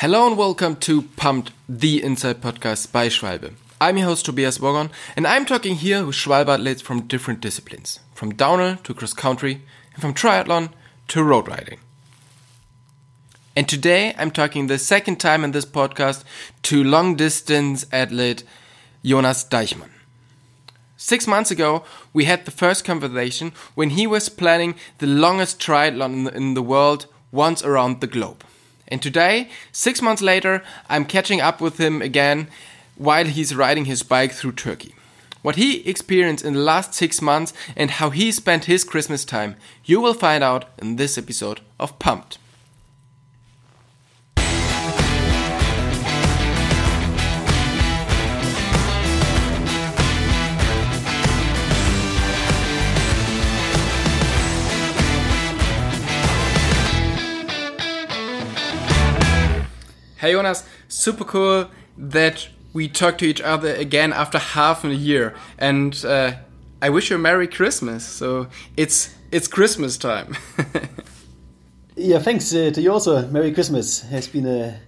Hello and welcome to Pumped, the Inside Podcast by Schwalbe. I'm your host Tobias Wogon, and I'm talking here with Schwalbe athletes from different disciplines, from downhill to cross country, and from triathlon to road riding. And today I'm talking the second time in this podcast to long distance athlete Jonas Deichmann. Six months ago, we had the first conversation when he was planning the longest triathlon in the world once around the globe. And today, six months later, I'm catching up with him again while he's riding his bike through Turkey. What he experienced in the last six months and how he spent his Christmas time, you will find out in this episode of Pumped. Hey Jonas, super cool that we talk to each other again after half a year, and uh, I wish you a Merry Christmas. So it's it's Christmas time. yeah, thanks uh, to you also. Merry Christmas. It has been a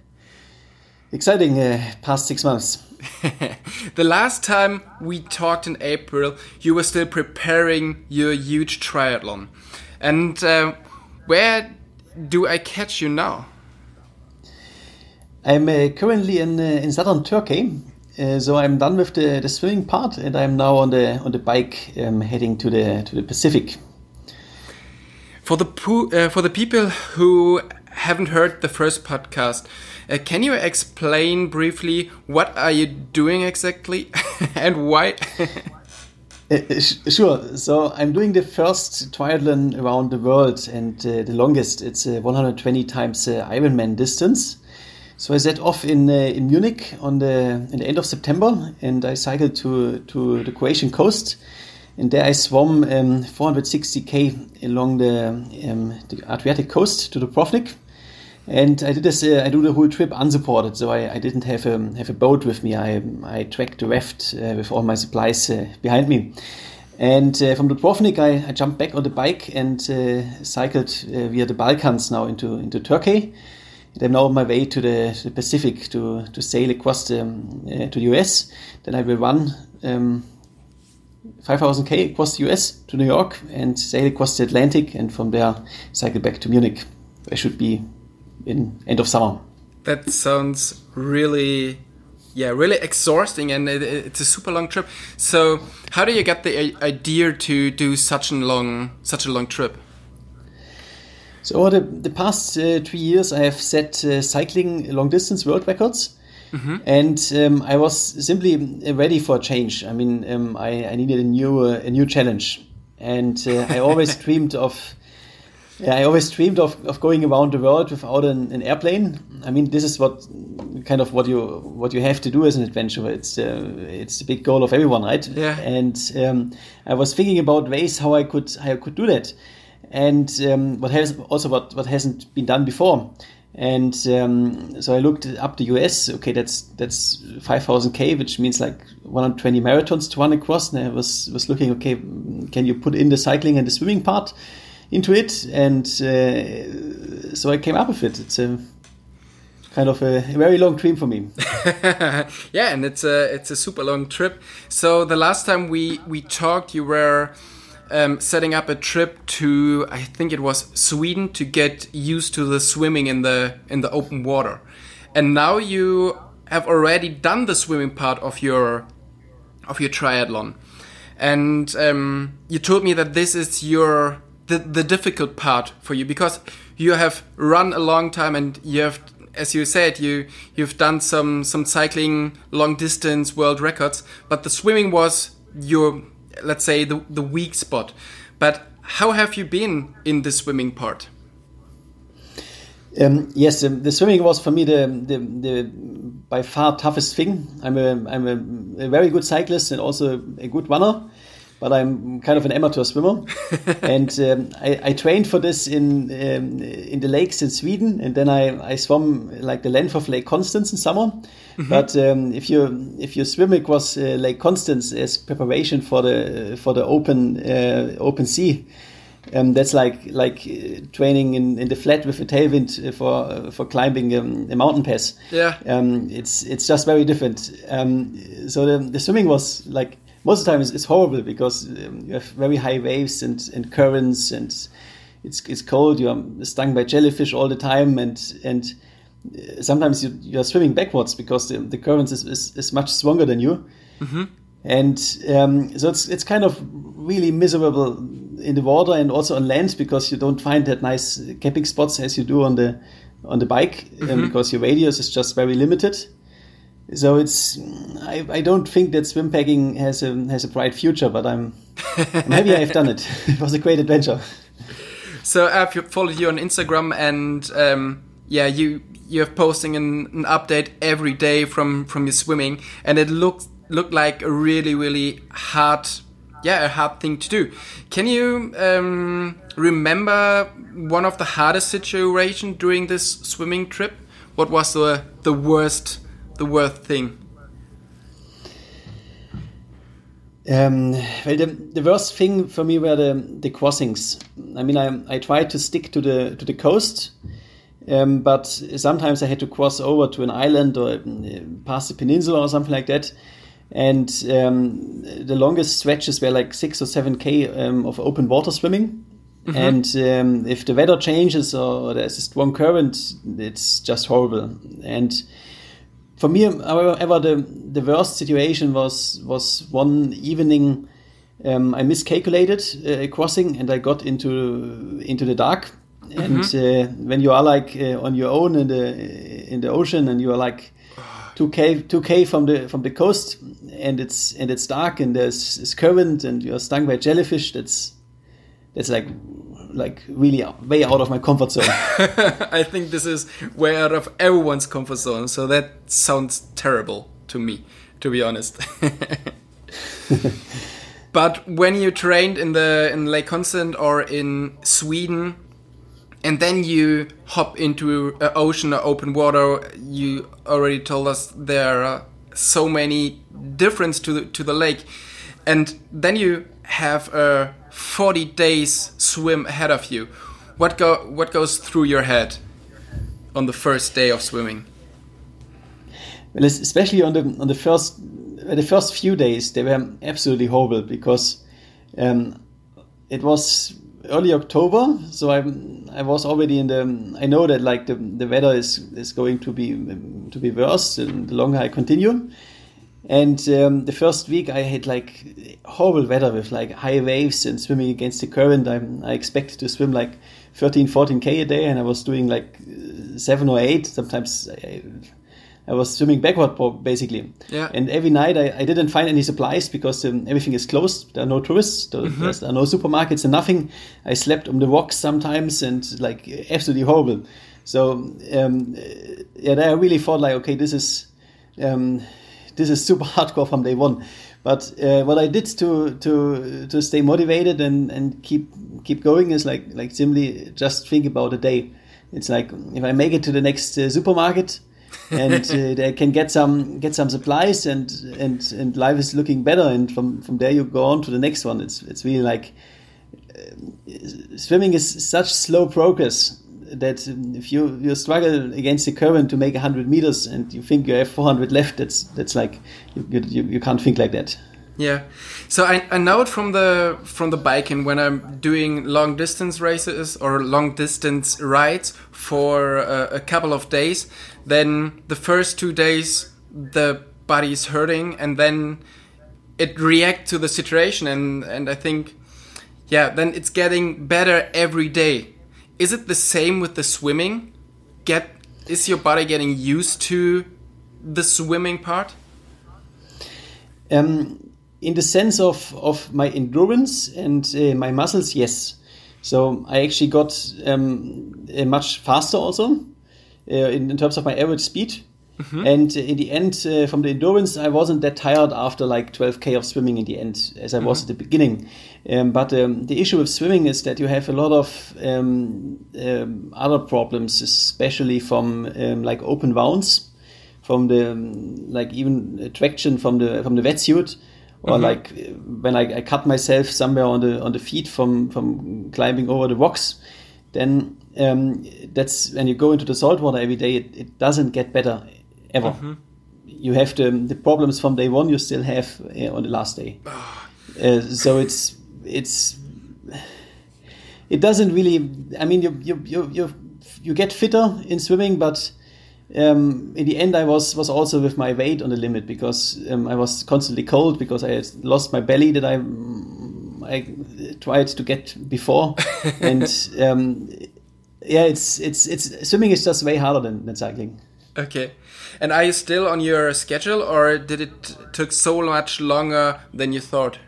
exciting uh, past six months. the last time we talked in April, you were still preparing your huge triathlon, and uh, where do I catch you now? I'm uh, currently in uh, in southern Turkey, uh, so I'm done with the, the swimming part, and I'm now on the on the bike um, heading to the to the Pacific. For the uh, for the people who haven't heard the first podcast, uh, can you explain briefly what are you doing exactly and why? Uh, sure. So I'm doing the first triathlon around the world and uh, the longest. It's a 120 times Ironman distance. So I set off in uh, in Munich on the in the end of September, and I cycled to to the Croatian coast, and there I swam um, 460k along the um, the Adriatic coast to the Dubrovnik. And I did this. Uh, I do the whole trip unsupported, so I, I didn't have a have a boat with me. I I tracked the raft uh, with all my supplies uh, behind me. And uh, from Dubrovnik, I, I, jumped back on the bike and uh, cycled via the Balkans now into into Turkey I'm now on my way to the, to the Pacific to, to sail across the, uh, to the US. Then I will run um, 5000k across the US to New York and sail across the Atlantic, and from there cycle back to Munich. I should be in end of summer. That sounds really, yeah, really exhausting, and it, it's a super long trip. So, how do you get the idea to do such a long, such a long trip? So over the, the past uh, three years, I have set uh, cycling long distance world records. Mm-hmm. And um, I was simply ready for a change. I mean, um, I, I, needed a new uh, a new challenge, and uh, I always dreamed of. Yeah, I always dreamed of, of going around the world without an, an, airplane. I mean, this is what kind of what you what you have to do as an adventurer. It's uh, it's the big goal of everyone, right? Yeah. And um, I was thinking about ways how I could how I could do that and um, what has also what, what hasn't been done before. And um, so I looked up the US. Okay, that's that's 5,000k, which means like 120 marathons to run across. And I was was looking. Okay, can you put in the cycling and the swimming part into it? And uh, so I came up with it. It's a kind of a, very long dream for me. yeah, and it's a it's a super long trip. So the last time we we talked, you were um, setting up a trip to I think it was Sweden to get used to the swimming in the in the open water, and now you have already done the swimming part of your of your triathlon, and um, you told me that this is your the, the difficult part for you because you have run a long time and you have as you said you you've done some some cycling long distance world records but the swimming was your let's say the the weak spot. But how have you been in the swimming part? Um, yes, um, the swimming was for me the, the, the by far toughest thing. I'm a I'm a, a, very good cyclist and also a good runner, but I'm kind of an amateur swimmer. and um, I, I, trained for this in um, in the lakes in Sweden, and then I, I swam like the length of Lake Constance in summer. Mm-hmm. But um, if you if you swim across uh, Lake Constance as preparation for the for the open uh, open sea, Um, that's like like uh, training in, in the flat with a tailwind uh, for uh, for climbing um, a mountain pass. Yeah. Um, it's it's just very different. Um, so the, the swimming was like most of the time it's, it's horrible because um, you have very high waves and, and currents and it's it's cold. You are stung by jellyfish all the time and and uh, sometimes you, you are swimming backwards because the, the currents is, is, is much stronger than you. And um, so it's it's kind of really miserable in the water and also on land because you don't find that nice camping spots as you do on the on the bike um, because your radius is just very limited. So it's I, I don't think that swim packing has a has a bright future, but I'm I'm happy I've done it. It was a great adventure. So I've followed you on Instagram, and um, yeah, you you're posting an, an update every day from from your swimming, and it looked looked like a really really hard yeah a hard thing to do. Can you um, remember one of the hardest situation during this swimming trip? What was the the worst the worst thing? Um, well, the, the worst thing for me were the, the crossings. I mean, I, I tried to stick to the to the coast, um, but sometimes I had to cross over to an island or uh, past the peninsula or something like that. And um, the longest stretches were like six or seven k um, of open water swimming. And um, if the weather changes or there's a strong current, it's just horrible. And for me, however, the, the worst situation was was one evening. Um, I miscalculated uh, a crossing and I got into into the dark. And uh, when you are like uh, on your own in the in the ocean and you are like two k two k from the from the coast and it's and it's dark and there's, current and you're stung by jellyfish. That's that's like like really way out of my comfort zone. I think this is way out of everyone's comfort zone. So that sounds terrible to me, to be honest. but when you trained in the in Lake Constance or in Sweden, and then you hop into an ocean or open water, you already told us there are so many difference to the, to the lake, and then you have a 40 days swim ahead of you. What go what goes through your head on the first day of swimming? Well, especially on the on the first the first few days, they were absolutely horrible because um, it was early October, so I I was already in the. I know that like the, the weather is is going to be to be worse the longer I continue. And um, the first week I had like horrible weather with like high waves and swimming against the current. I, I expected to swim like 13, 14k a day, and I was doing like seven or eight. Sometimes I, I was swimming backward basically. Yeah. And every night I, I didn't find any supplies because um, everything is closed. There are no tourists. There, Mm-hmm. there are no supermarkets and nothing. I slept on the rocks sometimes and like absolutely horrible. So um, yeah, I really thought like, okay, this is um, this is super hardcore from day one. But uh, what I did to to to stay motivated and, and keep keep going is like like simply just think about a day. It's like if I make it to the next uh, supermarket and uh, they can get some get some supplies and and and life is looking better and from from there you go on to the next one. It's it's really like uh, swimming is such slow progress that if you you struggle against the current to make 100 meters and you think you have 400 left that's that's like you, you, you can't think like that Yeah. So I, I know it from the from the biking when I'm doing long distance races or long distance rides for a, a couple of days. Then the first two days the body is hurting, and then it reacts to the situation, and and I think yeah, then it's getting better every day. Is it the same with the swimming? Get is your body getting used to the swimming part? um, in the sense of of my endurance and uh, my muscles yes so i actually got um, uh, much faster also uh, in, in terms of my average speed and in the end uh, from the endurance i wasn't that tired after like 12k of swimming in the end as i was at the beginning. Um, but um, the issue with swimming is that you have a lot of um, um, other problems especially from um, like open wounds from the um, like even traction from the from the wetsuit or like when I, I, cut myself somewhere on the on the feet from from climbing over the rocks, then um, that's when you go into the salt water every day. It, it doesn't get better ever. Mm-hmm. You have the the problems from day one. You still have uh, on the last day. uh, so it's it's it doesn't really. I mean, you you you you, you get fitter in swimming, but um, in the end, I was was also with my weight on the limit because um, I was constantly cold because I had lost my belly that I I tried to get before, and um, yeah, it's it's it's swimming is just way harder than, than cycling. Okay, and are you still on your schedule, or did it took so much longer than you thought?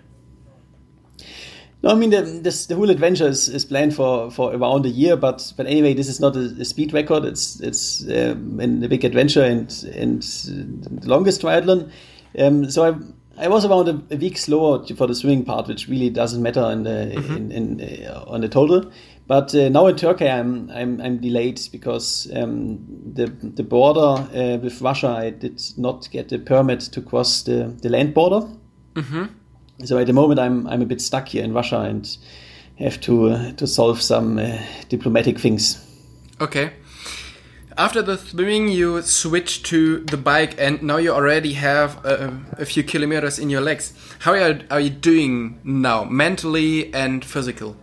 No, I mean the, this, the whole adventure is, is planned for, for around a year, but but anyway, this is not a, a speed record. It's it's um, a big adventure and and the longest triathlon. Um, so I I was around a, a, week slower for the swimming part, which really doesn't matter in the, mm-hmm. in, in uh, on the total. But uh, now in Turkey, I'm I'm, I'm delayed because um, the the border uh, with Russia, I did not get a permit to cross the, the land border. Mm-hmm so at the moment I'm I'm a bit stuck here in Russia and have to uh, to solve some uh, diplomatic things. Okay. After the swimming, you switch to the bike, and now you already have a, a few kilometers in your legs. How are, are you doing now, mentally and physical?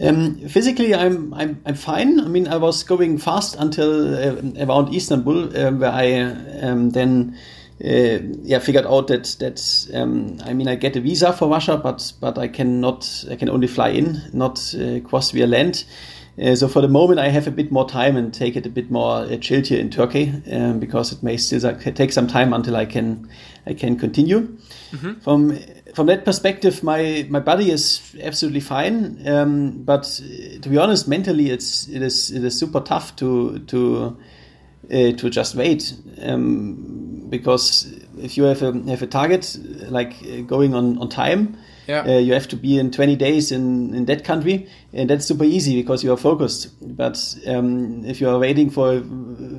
Um, physically, I'm, I'm I'm fine. I mean, I was going fast until uh, around Istanbul, uh, where I um, then uh, yeah figured out that that um, I mean I get a visa for Russia, but but I cannot I can only fly in, not uh, cross via land. Uh, so for the moment, I have a bit more time and take it a bit more uh, chilled here in Turkey um, because it may still take some time until I can I can continue. Mm-hmm. From from that perspective, my my body is absolutely fine. Um, but uh, to be honest, mentally, it's it is it is super tough to to uh, to just wait um, because if you have a have a target like uh, going on on time yeah. Uh, you have to be in 20 days in, in that country and that's super easy because you are focused but um, if you are waiting for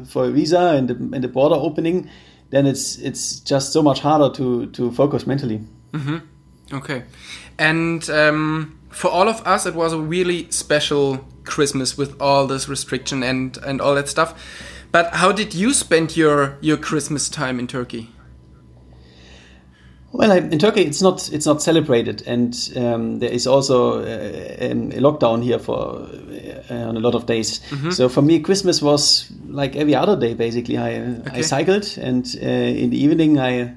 for a visa and the, and the border opening then it's it's just so much harder to to focus mentally mm -hmm. okay and um, for all of us it was a really special christmas with all this restriction and and all that stuff but how did you spend your your Christmas time in Turkey? Well, in Turkey, it's not it's not celebrated, and um, there is also uh, a lockdown here for uh, on a lot of days. Mm -hmm. So for me, Christmas was like every other day. Basically, I okay. I cycled, and uh, in the evening, I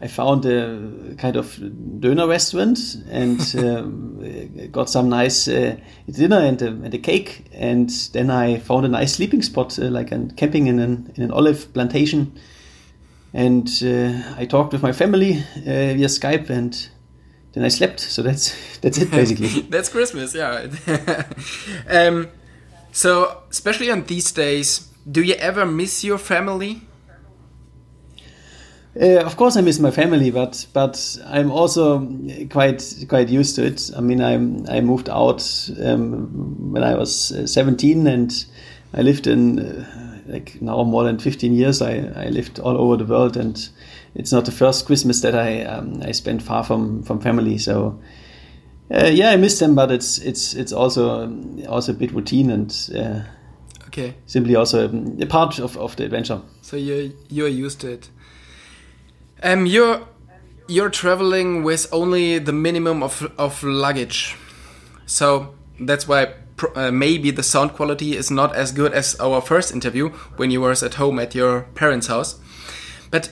I found a kind of döner restaurant and um, got some nice uh, dinner and a, and a, cake. And then I found a nice sleeping spot, uh, like a, camping in an, in an olive plantation. And uh, I talked with my family uh, via Skype, and then I slept. So that's that's it basically. that's Christmas, yeah. um, so especially on these days, do you ever miss your family? Uh, of course, I miss my family, but but I'm also quite quite used to it. I mean, I I moved out um, when I was uh, 17, and I lived in uh, like now more than 15 years. I, I lived all over the world, and it's not the first Christmas that I um, I spent far from from family. So uh, yeah, I miss them, but it's it's it's also also a bit routine and. Uh, okay. Simply also a part of, of the adventure. So you you're used to it. Um, you're you're traveling with only the minimum of of luggage, so that's why uh, maybe the sound quality is not as good as our first interview when you were at home at your parents' house. But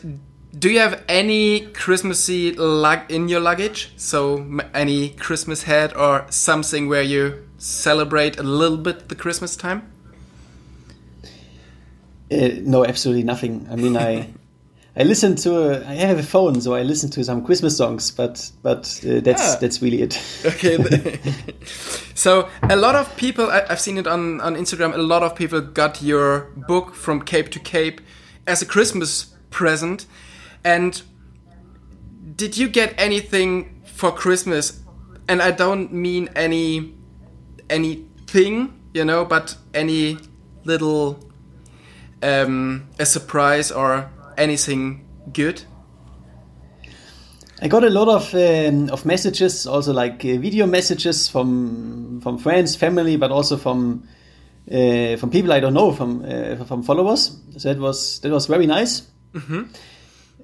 do you have any Christmassy lug in your luggage? So any Christmas hat or something where you celebrate a little bit the Christmas time? Uh, no, absolutely nothing. I mean, I I listen to. I have a phone, so I listen to some Christmas songs, but but uh, that's ah. that's really it. okay. so a lot of people, I, have seen it on on Instagram. A lot of people got your book from Cape to Cape as a Christmas present. And did you get anything for Christmas? And I don't mean any anything, you know, but any little um, a surprise or anything good? I got a lot of um, of messages, also like uh, video messages from from friends, family, but also from uh, from people I don't know, from uh, from followers. So that was that was very nice.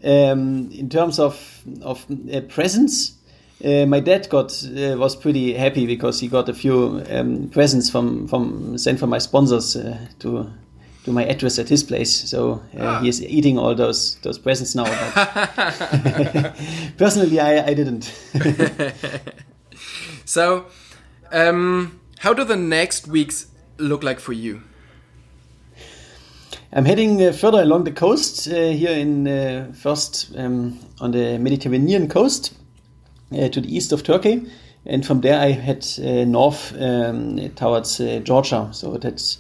Um, in terms of of uh, presents, uh, my dad got uh, was pretty happy because he got a few um, presents from from sent from my sponsors uh, to to my address at his place. So uh, Ah. he is eating all those those presents now. but Personally, I, I didn't. So, um, how do the next weeks look like for you? I'm heading uh, further along the coast uh, here in uh, first um, on the Mediterranean coast uh, to the east of Turkey, and from there I head uh, north um, towards uh, Georgia. So that's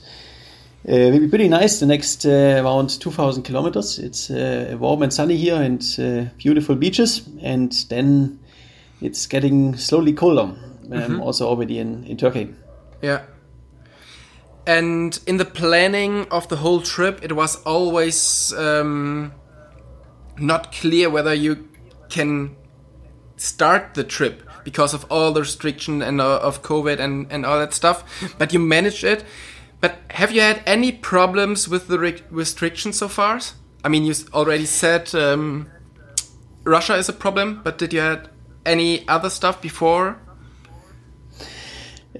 uh, will be pretty nice. The next uh, around 2,000 kilometers. It's uh, warm and sunny here and uh, beautiful beaches, and then it's getting slowly colder. Um, Also already in, in Turkey. Yeah. And in the planning of the whole trip, it was always um, not clear whether you can start the trip because of all the restriction and uh, of COVID and, and all that stuff. But you managed it. But have you had any problems with the re- restrictions so far? I mean, you already said um, Russia is a problem, but did you had any other stuff before?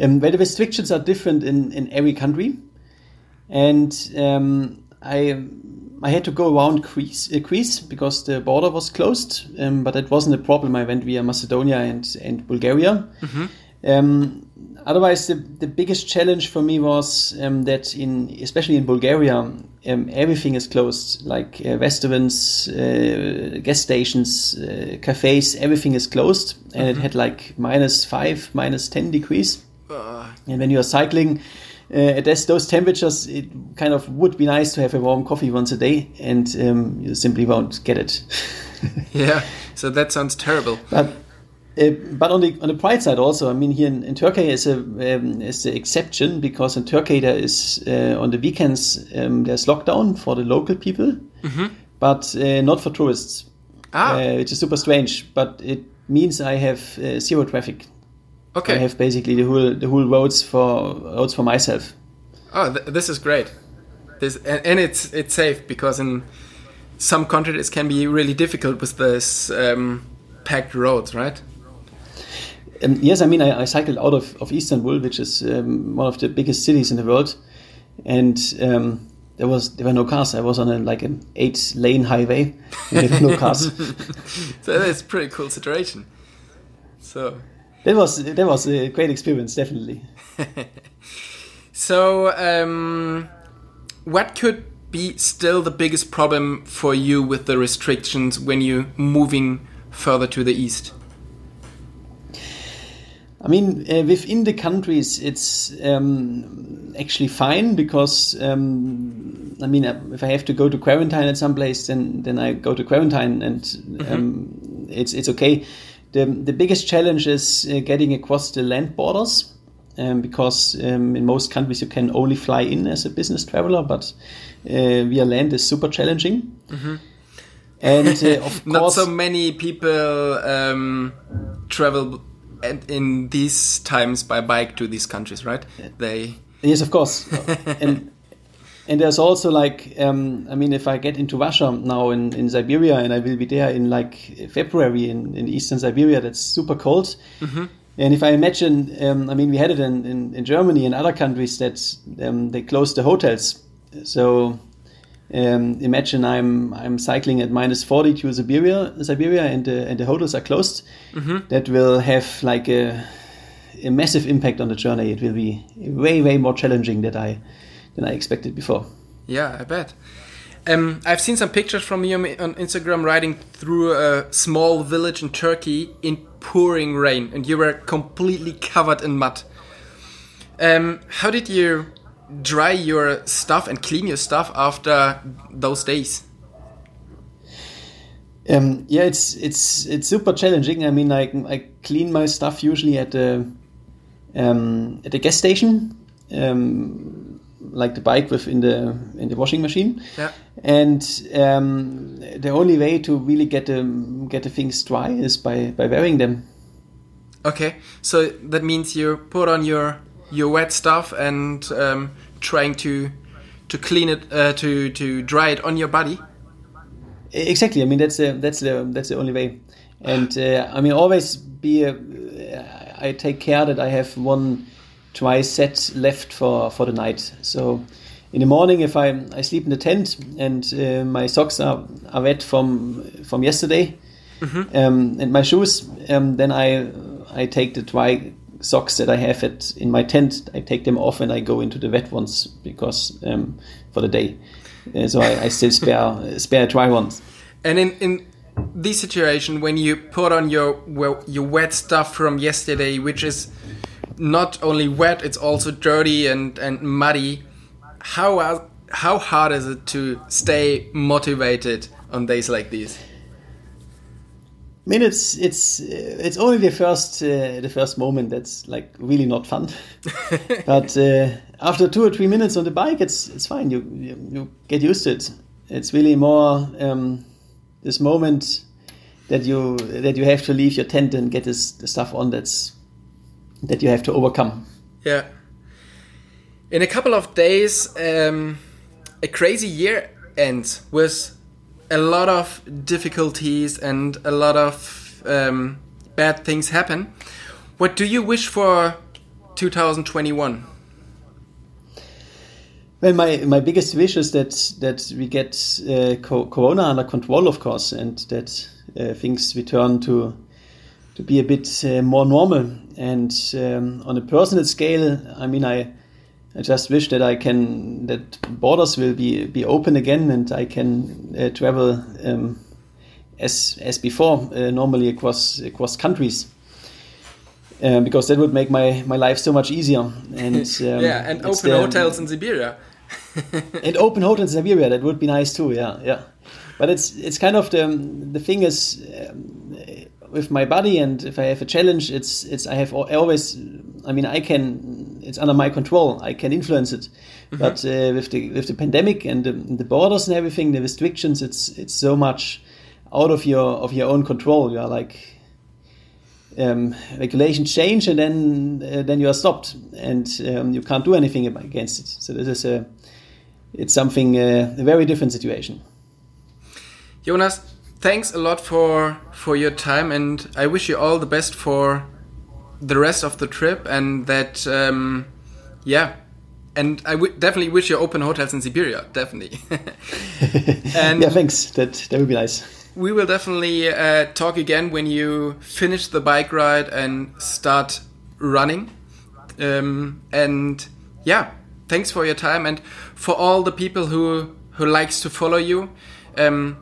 Um, where the restrictions are different in, in every country, and um, I I had to go around Greece, uh, Greece because the border was closed, um, but that wasn't a problem. I went via Macedonia and and Bulgaria. Um, otherwise, the, the biggest challenge for me was um, that in especially in Bulgaria, um, everything is closed, like uh, restaurants, uh, gas stations, uh, cafes. Everything is closed, and it had like minus five, minus ten degrees. And when you are cycling uh, at this, those temperatures, it kind of would be nice to have a warm coffee once a day, and um, you simply won't get it. Yeah, so that sounds terrible. but uh, but on the on the bright side also, I mean, here in, in Turkey is a um, is the exception because in Turkey there is uh, on the weekends um, there's lockdown for the local people, but uh, not for tourists, Ah, uh, which is super strange. But it means I have uh, zero traffic. Okay, I have basically the whole the whole roads for roads for myself. Oh, th- this is great. This and, and it's it's safe because in some countries it can be really difficult with this um, packed roads, right? Um, yes, I mean I, I cycled out of, of Istanbul, which is um, one of the biggest cities in the world, and um, there was there were no cars. I was on a, like an eight lane highway with no cars. So that's a pretty cool situation. So that was that was a great experience, definitely. so um, what could be still the biggest problem for you with the restrictions when you're moving further to the east? I mean, uh, within the countries, it's um, actually fine because um, I mean, uh, if I have to go to quarantine at some place, then then I go to quarantine, and um, it's it's okay. The the biggest challenge is uh, getting across the land borders. Um, because um, in most countries you can only fly in as a business traveler, but uh, via land is super challenging. And uh, of Not so many people um, travel at, in these times by bike to these countries, right? They Yes, of course. and and there's also like, um, I mean, if I get into Russia now in, in Siberia and I will be there in like February in, in eastern Siberia, that's super cold. And if I imagine, um, I mean, we had it in, in, in Germany and other countries that um, they closed the hotels. So um, imagine I'm I'm cycling at minus 40 to Siberia, Siberia, and the, and the hotels are closed. That will have like a a massive impact on the journey. It will be way, way more challenging than I than I expected before. Yeah, I bet. Um, I've seen some pictures from you on Instagram riding through a small village in Turkey in pouring rain, and you were completely covered in mud. Um, how did you dry your stuff and clean your stuff after those days? Um, yeah, it's it's it's super challenging. I mean, I I clean my stuff usually at the um, at the gas station, um, like the bike within the in the washing machine. Yeah. and um, the only way to really get the get the things dry is by by wearing them. Okay, so that means you put on your your wet stuff and um, trying to to clean it uh, to to dry it on your body. Exactly. I mean that's the that's the that's the only way, and uh, I mean always be. A, I take care that I have one dry set left for for the night. So in the morning, if I I sleep in the tent and uh, my socks are, are wet from from yesterday, mm-hmm. um, and my shoes, um, then I I take the dry socks that I have at in my tent. I take them off and I go into the wet ones because um, for the day. Uh, so I, I still spare spare dry ones. And in in this situation, when you put on your well, your wet stuff from yesterday, which is not only wet, it's also dirty and and muddy. How how hard is it to stay motivated on days like these? I mean, it's it's it's only the first uh, the first moment that's like really not fun, but uh, after two or three minutes on the bike, it's it's fine. You you, you get used to it. It's really more um, this moment that you that you have to leave your tent and get this the stuff on that's that you have to overcome. Yeah. In a couple of days, um, a crazy year ends with a lot of difficulties and a lot of um, bad things happen. What do you wish for 2021? Well, my, my biggest wish is that that we get uh, co Corona under control, of course, and that uh, things return to to be a bit uh, more normal. And um, on a personal scale, I mean, I I just wish that I can that borders will be be open again and I can uh, travel um, as as before uh, normally across across countries. Um, because that would make my, my life so much easier. And um, yeah, and open the, hotels in Siberia. and open hotels in Siberia that would be nice too. Yeah, yeah. But it's it's kind of the the thing is um, with my body and if I have a challenge, it's it's I have always I mean I can it's under my control. I can influence it. Mm-hmm. But uh, with the with the pandemic and the, the, borders and everything, the restrictions, it's it's so much out of your of your own control. You are like um, regulations change and then uh, then you are stopped and um, you can't do anything against it. So this is a it's something uh, a very different situation. Jonas, thanks a lot for for your time, and I wish you all the best for the rest of the trip, and that um, yeah. And I definitely wish you open hotels in Siberia, definitely. and yeah, thanks. That that would be nice. We will definitely uh, talk again when you finish the bike ride and start running. Um, and yeah, thanks for your time and for all the people who who likes to follow you. Um,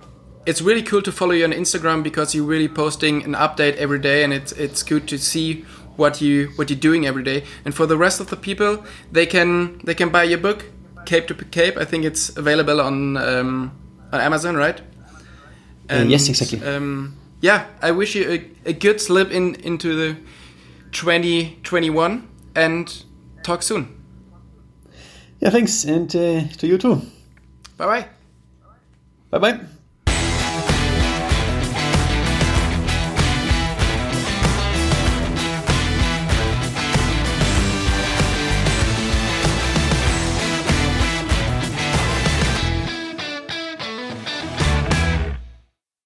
it's really cool to follow you on Instagram because you're really posting an update every day, and it's it's good to see what you what you're doing every day. And for the rest of the people, they can they can buy your book, Cape to Cape. I think it's available on um, on Amazon, right? Uh, and, yes, exactly. Um, yeah, I wish you a, a good slip in into the 2021 and talk soon. Yeah, thanks, and uh, to you too. Bye bye. Bye bye.